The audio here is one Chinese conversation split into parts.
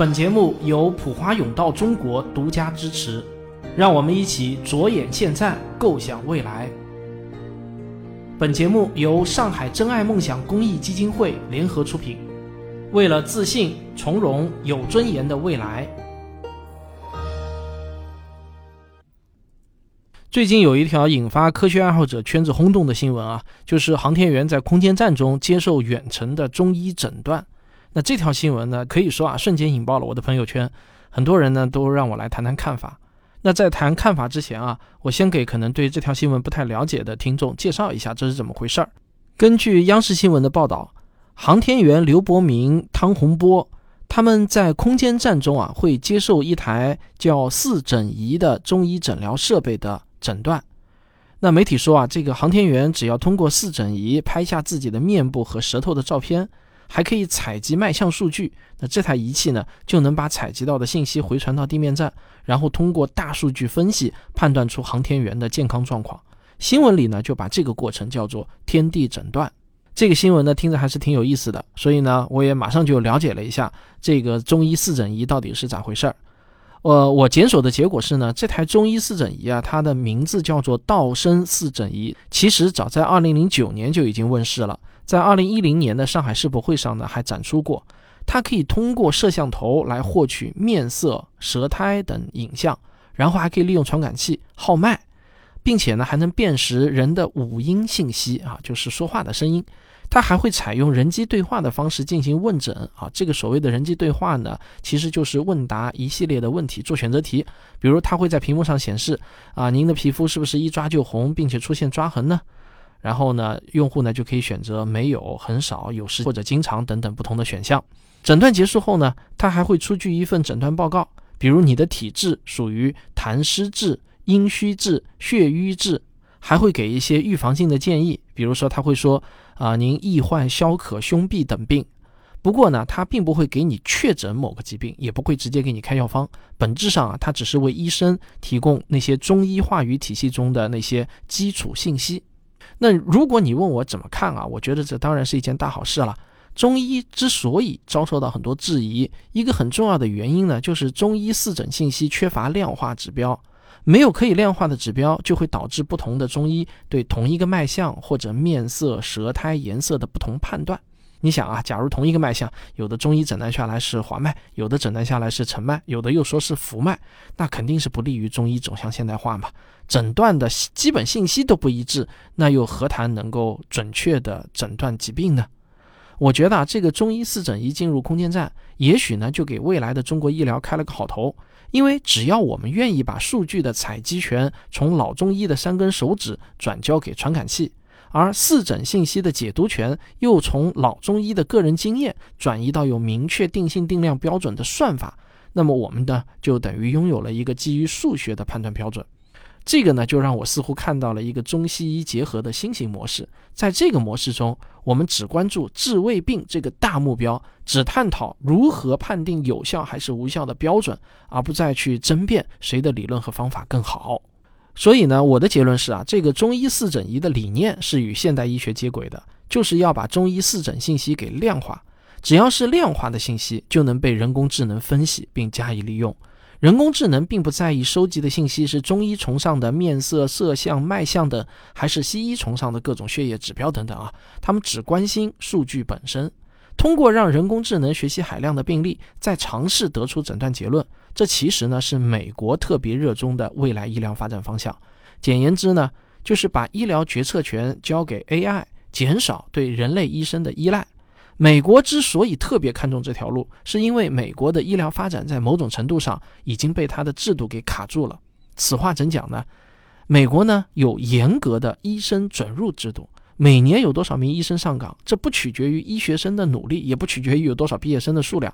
本节目由普华永道中国独家支持，让我们一起着眼现在，构想未来。本节目由上海真爱梦想公益基金会联合出品，为了自信、从容、有尊严的未来。最近有一条引发科学爱好者圈子轰动的新闻啊，就是航天员在空间站中接受远程的中医诊断。那这条新闻呢，可以说啊，瞬间引爆了我的朋友圈，很多人呢都让我来谈谈看法。那在谈看法之前啊，我先给可能对这条新闻不太了解的听众介绍一下这是怎么回事儿。根据央视新闻的报道，航天员刘伯明、汤洪波他们在空间站中啊，会接受一台叫四诊仪的中医诊疗设备的诊断。那媒体说啊，这个航天员只要通过四诊仪拍下自己的面部和舌头的照片。还可以采集脉象数据，那这台仪器呢，就能把采集到的信息回传到地面站，然后通过大数据分析判断出航天员的健康状况。新闻里呢，就把这个过程叫做“天地诊断”。这个新闻呢，听着还是挺有意思的，所以呢，我也马上就了解了一下这个中医四诊仪到底是咋回事儿。呃，我检索的结果是呢，这台中医四诊仪啊，它的名字叫做道生四诊仪，其实早在2009年就已经问世了。在二零一零年的上海世博会上呢，还展出过。它可以通过摄像头来获取面色、舌苔等影像，然后还可以利用传感器号脉，并且呢还能辨识人的五音信息啊，就是说话的声音。它还会采用人机对话的方式进行问诊啊。这个所谓的人机对话呢，其实就是问答一系列的问题，做选择题。比如它会在屏幕上显示啊，您的皮肤是不是一抓就红，并且出现抓痕呢？然后呢，用户呢就可以选择没有、很少、有时或者经常等等不同的选项。诊断结束后呢，他还会出具一份诊断报告，比如你的体质属于痰湿质、阴虚质、血瘀质，还会给一些预防性的建议，比如说他会说啊，您易患消渴、胸痹等病。不过呢，他并不会给你确诊某个疾病，也不会直接给你开药方。本质上啊，他只是为医生提供那些中医话语体系中的那些基础信息。那如果你问我怎么看啊，我觉得这当然是一件大好事了。中医之所以遭受到很多质疑，一个很重要的原因呢，就是中医四诊信息缺乏量化指标，没有可以量化的指标，就会导致不同的中医对同一个脉象或者面色、舌苔颜色的不同判断。你想啊，假如同一个脉象，有的中医诊断下来是滑脉，有的诊断下来是沉脉，有的又说是浮脉，那肯定是不利于中医走向现代化嘛。诊断的基本信息都不一致，那又何谈能够准确的诊断疾病呢？我觉得啊，这个中医四诊仪进入空间站，也许呢就给未来的中国医疗开了个好头，因为只要我们愿意把数据的采集权从老中医的三根手指转交给传感器。而四诊信息的解读权又从老中医的个人经验转移到有明确定性定量标准的算法，那么我们呢就等于拥有了一个基于数学的判断标准。这个呢就让我似乎看到了一个中西医结合的新型模式。在这个模式中，我们只关注治胃病这个大目标，只探讨如何判定有效还是无效的标准，而不再去争辩谁的理论和方法更好。所以呢，我的结论是啊，这个中医四诊仪的理念是与现代医学接轨的，就是要把中医四诊信息给量化。只要是量化的信息，就能被人工智能分析并加以利用。人工智能并不在意收集的信息是中医崇尚的面色、色相、脉象等，还是西医崇尚的各种血液指标等等啊，他们只关心数据本身。通过让人工智能学习海量的病例，再尝试得出诊断结论，这其实呢是美国特别热衷的未来医疗发展方向。简言之呢，就是把医疗决策权交给 AI，减少对人类医生的依赖。美国之所以特别看重这条路，是因为美国的医疗发展在某种程度上已经被它的制度给卡住了。此话怎讲呢？美国呢有严格的医生准入制度。每年有多少名医生上岗，这不取决于医学生的努力，也不取决于有多少毕业生的数量，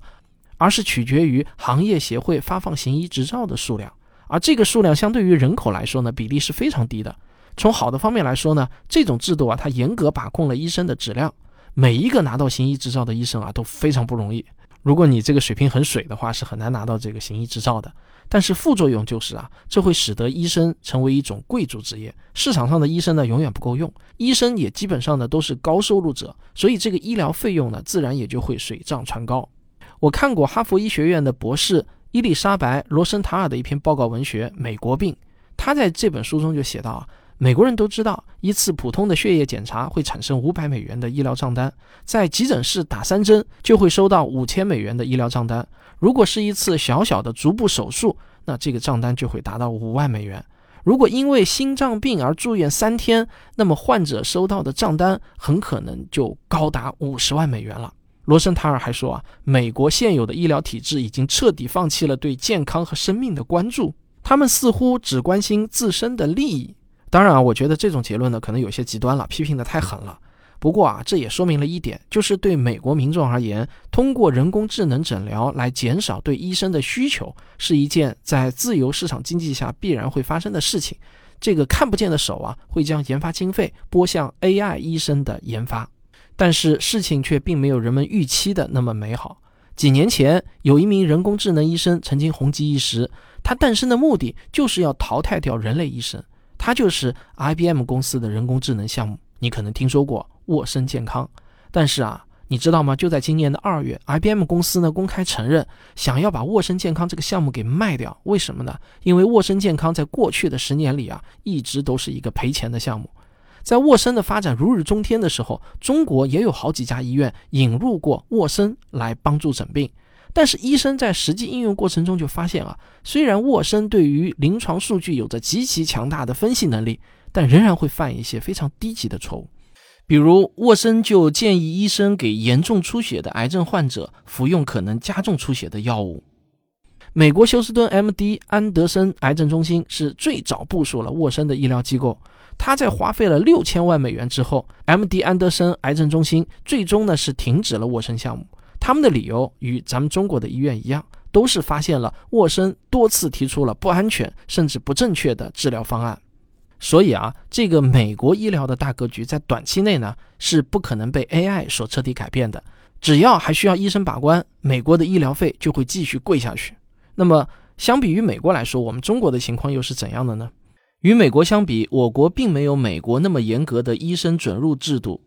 而是取决于行业协会发放行医执照的数量。而这个数量相对于人口来说呢，比例是非常低的。从好的方面来说呢，这种制度啊，它严格把控了医生的质量。每一个拿到行医执照的医生啊，都非常不容易。如果你这个水平很水的话，是很难拿到这个行医执照的。但是副作用就是啊，这会使得医生成为一种贵族职业，市场上的医生呢永远不够用，医生也基本上呢都是高收入者，所以这个医疗费用呢自然也就会水涨船高。我看过哈佛医学院的博士伊丽莎白·罗森塔尔的一篇报告文学《美国病》，他在这本书中就写到啊，美国人都知道一次普通的血液检查会产生五百美元的医疗账单，在急诊室打三针就会收到五千美元的医疗账单。如果是一次小小的足部手术，那这个账单就会达到五万美元。如果因为心脏病而住院三天，那么患者收到的账单很可能就高达五十万美元了。罗森塔尔还说啊，美国现有的医疗体制已经彻底放弃了对健康和生命的关注，他们似乎只关心自身的利益。当然啊，我觉得这种结论呢，可能有些极端了，批评的太狠了。不过啊，这也说明了一点，就是对美国民众而言，通过人工智能诊疗来减少对医生的需求，是一件在自由市场经济下必然会发生的事情。这个看不见的手啊，会将研发经费拨向 AI 医生的研发。但是事情却并没有人们预期的那么美好。几年前，有一名人工智能医生曾经红极一时，他诞生的目的就是要淘汰掉人类医生。它就是 IBM 公司的人工智能项目，你可能听说过。沃森健康，但是啊，你知道吗？就在今年的二月，IBM 公司呢公开承认想要把沃森健康这个项目给卖掉。为什么呢？因为沃森健康在过去的十年里啊，一直都是一个赔钱的项目。在沃森的发展如日中天的时候，中国也有好几家医院引入过沃森来帮助诊病。但是医生在实际应用过程中就发现啊，虽然沃森对于临床数据有着极其强大的分析能力，但仍然会犯一些非常低级的错误。比如，沃森就建议医生给严重出血的癌症患者服用可能加重出血的药物。美国休斯敦 M.D. 安德森癌症中心是最早部署了沃森的医疗机构。他在花费了六千万美元之后，M.D. 安德森癌症中心最终呢是停止了沃森项目。他们的理由与咱们中国的医院一样，都是发现了沃森多次提出了不安全甚至不正确的治疗方案。所以啊，这个美国医疗的大格局在短期内呢是不可能被 AI 所彻底改变的。只要还需要医生把关，美国的医疗费就会继续贵下去。那么，相比于美国来说，我们中国的情况又是怎样的呢？与美国相比，我国并没有美国那么严格的医生准入制度。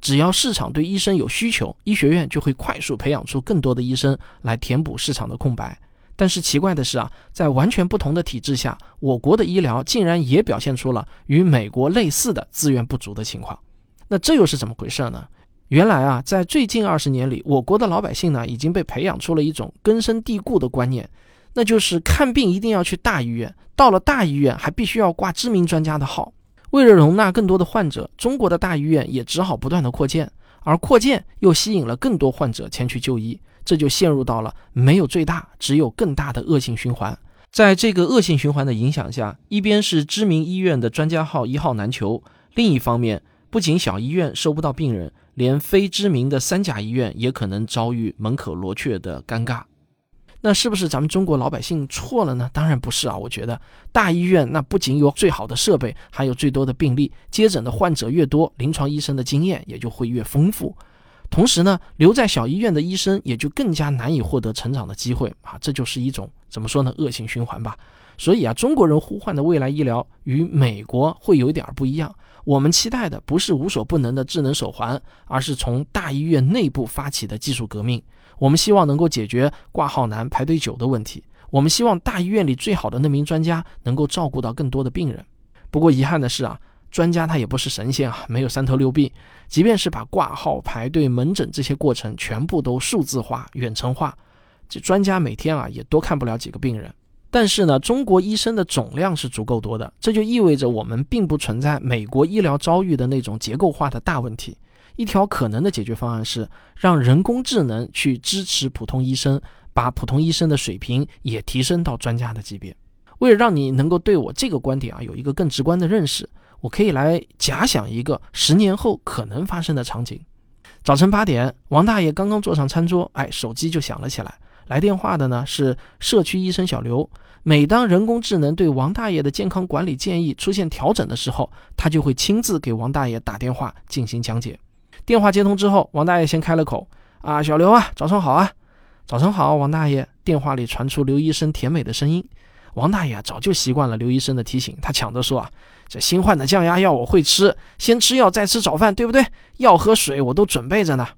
只要市场对医生有需求，医学院就会快速培养出更多的医生来填补市场的空白。但是奇怪的是啊，在完全不同的体制下，我国的医疗竟然也表现出了与美国类似的资源不足的情况。那这又是怎么回事呢？原来啊，在最近二十年里，我国的老百姓呢已经被培养出了一种根深蒂固的观念，那就是看病一定要去大医院，到了大医院还必须要挂知名专家的号。为了容纳更多的患者，中国的大医院也只好不断的扩建，而扩建又吸引了更多患者前去就医。这就陷入到了没有最大，只有更大的恶性循环。在这个恶性循环的影响下，一边是知名医院的专家号一号难求，另一方面，不仅小医院收不到病人，连非知名的三甲医院也可能遭遇门可罗雀的尴尬。那是不是咱们中国老百姓错了呢？当然不是啊！我觉得大医院那不仅有最好的设备，还有最多的病例，接诊的患者越多，临床医生的经验也就会越丰富。同时呢，留在小医院的医生也就更加难以获得成长的机会啊，这就是一种怎么说呢，恶性循环吧。所以啊，中国人呼唤的未来医疗与美国会有点不一样。我们期待的不是无所不能的智能手环，而是从大医院内部发起的技术革命。我们希望能够解决挂号难、排队久的问题。我们希望大医院里最好的那名专家能够照顾到更多的病人。不过遗憾的是啊。专家他也不是神仙啊，没有三头六臂。即便是把挂号、排队、门诊这些过程全部都数字化、远程化，这专家每天啊也多看不了几个病人。但是呢，中国医生的总量是足够多的，这就意味着我们并不存在美国医疗遭遇的那种结构化的大问题。一条可能的解决方案是让人工智能去支持普通医生，把普通医生的水平也提升到专家的级别。为了让你能够对我这个观点啊有一个更直观的认识。我可以来假想一个十年后可能发生的场景：早晨八点，王大爷刚刚坐上餐桌，哎，手机就响了起来。来电话的呢是社区医生小刘。每当人工智能对王大爷的健康管理建议出现调整的时候，他就会亲自给王大爷打电话进行讲解。电话接通之后，王大爷先开了口：“啊，小刘啊，早上好啊，早上好，王大爷。”电话里传出刘医生甜美的声音。王大爷早就习惯了刘医生的提醒，他抢着说：“啊，这新换的降压药我会吃，先吃药再吃早饭，对不对？药和水我都准备着呢。”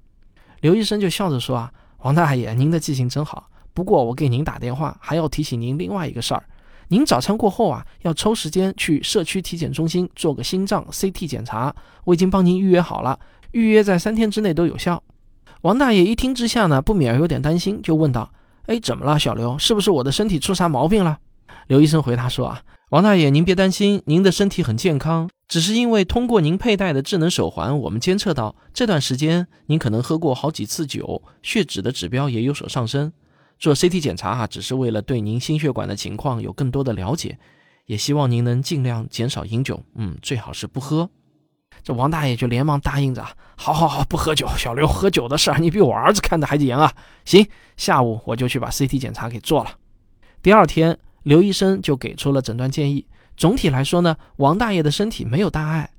刘医生就笑着说：“啊，王大爷，您的记性真好。不过我给您打电话，还要提醒您另外一个事儿。您早餐过后啊，要抽时间去社区体检中心做个心脏 CT 检查。我已经帮您预约好了，预约在三天之内都有效。王大爷一听之下呢，不免有点担心，就问道：“哎，怎么了，小刘？是不是我的身体出啥毛病了？”刘医生回答说：“啊，王大爷，您别担心，您的身体很健康，只是因为通过您佩戴的智能手环，我们监测到这段时间您可能喝过好几次酒，血脂的指标也有所上升。”做 CT 检查啊，只是为了对您心血管的情况有更多的了解，也希望您能尽量减少饮酒，嗯，最好是不喝。这王大爷就连忙答应着，好好好，不喝酒。小刘喝酒的事儿，你比我儿子看的还严啊。行，下午我就去把 CT 检查给做了。第二天，刘医生就给出了诊断建议。总体来说呢，王大爷的身体没有大碍。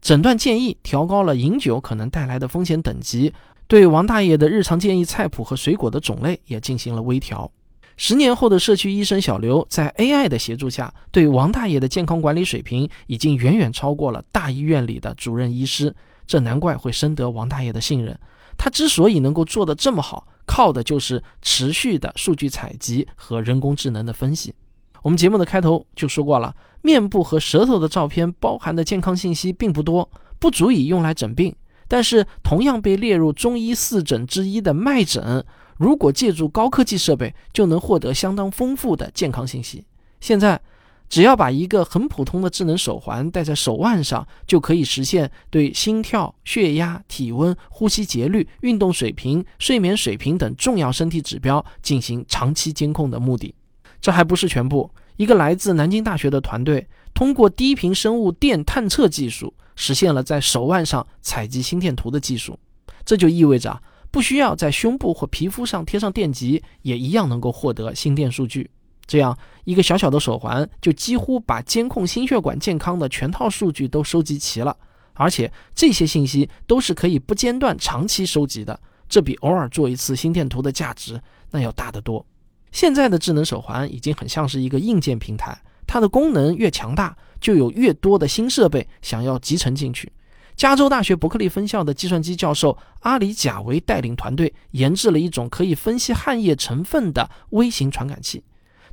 诊断建议调高了饮酒可能带来的风险等级。对王大爷的日常建议菜谱和水果的种类也进行了微调。十年后的社区医生小刘，在 AI 的协助下，对王大爷的健康管理水平已经远远超过了大医院里的主任医师。这难怪会深得王大爷的信任。他之所以能够做得这么好，靠的就是持续的数据采集和人工智能的分析。我们节目的开头就说过了，面部和舌头的照片包含的健康信息并不多，不足以用来诊病。但是，同样被列入中医四诊之一的脉诊，如果借助高科技设备，就能获得相当丰富的健康信息。现在，只要把一个很普通的智能手环戴在手腕上，就可以实现对心跳、血压、体温、呼吸节律、运动水平、睡眠水平等重要身体指标进行长期监控的目的。这还不是全部，一个来自南京大学的团队通过低频生物电探测技术。实现了在手腕上采集心电图的技术，这就意味着不需要在胸部或皮肤上贴上电极，也一样能够获得心电数据。这样一个小小的手环就几乎把监控心血管健康的全套数据都收集齐了，而且这些信息都是可以不间断长期收集的，这比偶尔做一次心电图的价值那要大得多。现在的智能手环已经很像是一个硬件平台。它的功能越强大，就有越多的新设备想要集成进去。加州大学伯克利分校的计算机教授阿里贾维带领团队研制了一种可以分析汗液成分的微型传感器，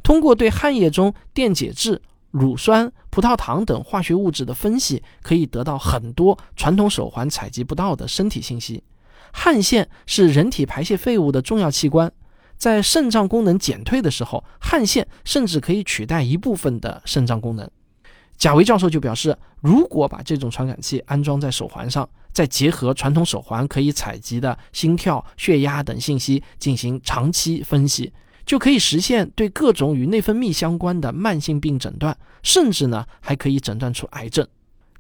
通过对汗液中电解质、乳酸、葡萄糖等化学物质的分析，可以得到很多传统手环采集不到的身体信息。汗腺是人体排泄废物的重要器官。在肾脏功能减退的时候，汗腺甚至可以取代一部分的肾脏功能。贾维教授就表示，如果把这种传感器安装在手环上，再结合传统手环可以采集的心跳、血压等信息进行长期分析，就可以实现对各种与内分泌相关的慢性病诊断，甚至呢还可以诊断出癌症。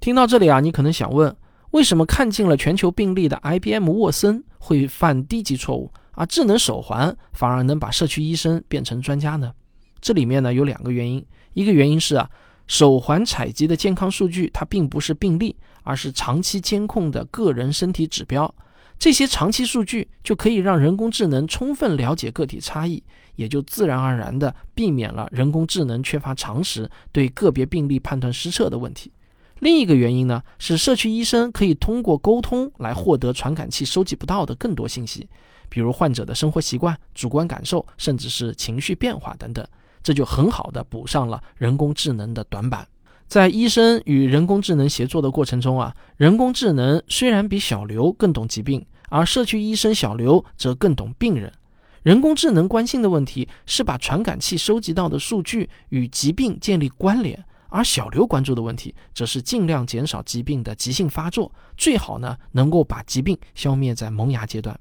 听到这里啊，你可能想问，为什么看尽了全球病例的 IBM 沃森会犯低级错误？而智能手环反而能把社区医生变成专家呢？这里面呢有两个原因，一个原因是啊，手环采集的健康数据它并不是病例，而是长期监控的个人身体指标。这些长期数据就可以让人工智能充分了解个体差异，也就自然而然地避免了人工智能缺乏常识对个别病例判断失策的问题。另一个原因呢是社区医生可以通过沟通来获得传感器收集不到的更多信息。比如患者的生活习惯、主观感受，甚至是情绪变化等等，这就很好的补上了人工智能的短板。在医生与人工智能协作的过程中啊，人工智能虽然比小刘更懂疾病，而社区医生小刘则更懂病人。人工智能关心的问题是把传感器收集到的数据与疾病建立关联，而小刘关注的问题则是尽量减少疾病的急性发作，最好呢能够把疾病消灭在萌芽阶段。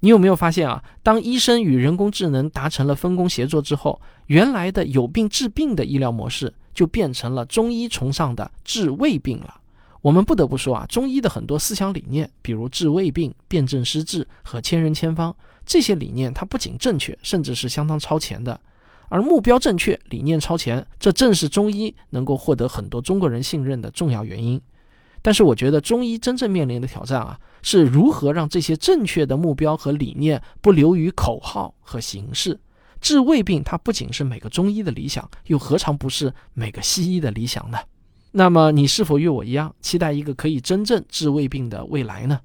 你有没有发现啊？当医生与人工智能达成了分工协作之后，原来的有病治病的医疗模式就变成了中医崇尚的治未病了。我们不得不说啊，中医的很多思想理念，比如治未病、辨证施治和千人千方这些理念，它不仅正确，甚至是相当超前的。而目标正确、理念超前，这正是中医能够获得很多中国人信任的重要原因。但是，我觉得中医真正面临的挑战啊。是如何让这些正确的目标和理念不流于口号和形式？治胃病，它不仅是每个中医的理想，又何尝不是每个西医的理想呢？那么，你是否与我一样期待一个可以真正治胃病的未来呢？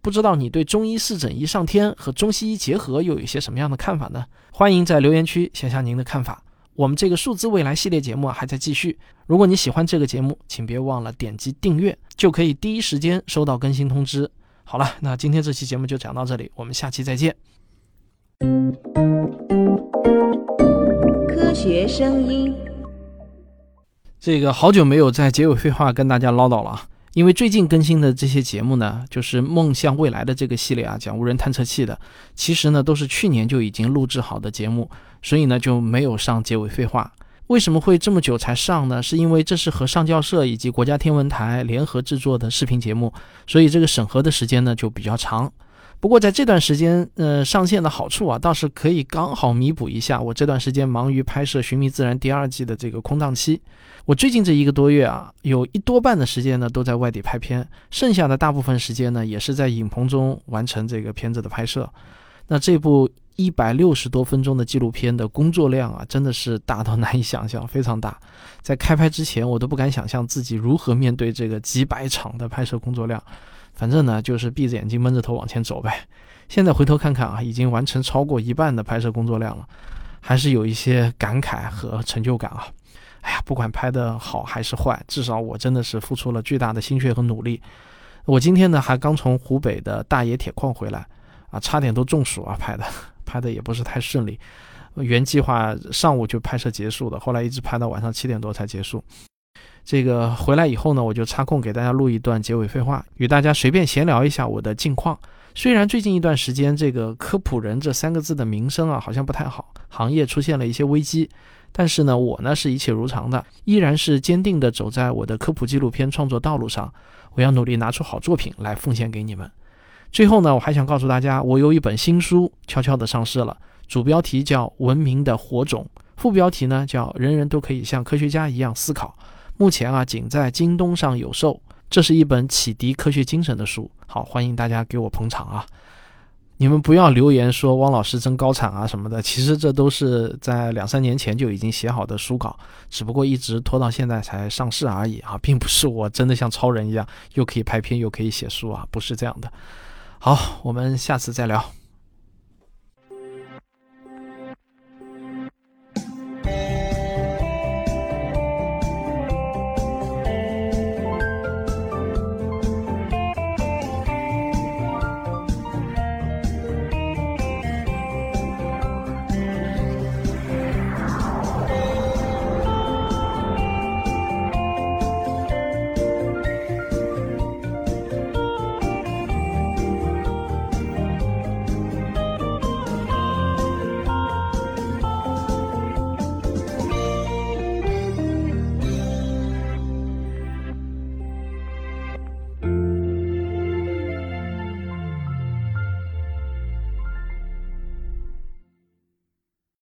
不知道你对中医四诊一上天和中西医结合又有一些什么样的看法呢？欢迎在留言区写下您的看法。我们这个数字未来系列节目还在继续。如果你喜欢这个节目，请别忘了点击订阅，就可以第一时间收到更新通知。好了，那今天这期节目就讲到这里，我们下期再见。科学声音，这个好久没有在结尾废话跟大家唠叨了啊，因为最近更新的这些节目呢，就是《梦向未来的》这个系列啊，讲无人探测器的，其实呢都是去年就已经录制好的节目，所以呢就没有上结尾废话。为什么会这么久才上呢？是因为这是和上教社以及国家天文台联合制作的视频节目，所以这个审核的时间呢就比较长。不过在这段时间，呃，上线的好处啊，倒是可以刚好弥补一下我这段时间忙于拍摄《寻觅自然》第二季的这个空档期。我最近这一个多月啊，有一多半的时间呢都在外地拍片，剩下的大部分时间呢也是在影棚中完成这个片子的拍摄。那这部一百六十多分钟的纪录片的工作量啊，真的是大到难以想象，非常大。在开拍之前，我都不敢想象自己如何面对这个几百场的拍摄工作量。反正呢，就是闭着眼睛闷着头往前走呗。现在回头看看啊，已经完成超过一半的拍摄工作量了，还是有一些感慨和成就感啊。哎呀，不管拍的好还是坏，至少我真的是付出了巨大的心血和努力。我今天呢，还刚从湖北的大冶铁矿回来，啊，差点都中暑啊，拍的 拍的也不是太顺利。原计划上午就拍摄结束的，后来一直拍到晚上七点多才结束。这个回来以后呢，我就插空给大家录一段结尾废话，与大家随便闲聊一下我的近况。虽然最近一段时间这个科普人这三个字的名声啊好像不太好，行业出现了一些危机，但是呢，我呢是一切如常的，依然是坚定的走在我的科普纪录片创作道路上。我要努力拿出好作品来奉献给你们。最后呢，我还想告诉大家，我有一本新书悄悄的上市了，主标题叫《文明的火种》，副标题呢叫《人人都可以像科学家一样思考》。目前啊，仅在京东上有售。这是一本启迪科学精神的书，好，欢迎大家给我捧场啊！你们不要留言说汪老师真高产啊什么的，其实这都是在两三年前就已经写好的书稿，只不过一直拖到现在才上市而已啊，并不是我真的像超人一样又可以拍片又可以写书啊，不是这样的。好，我们下次再聊。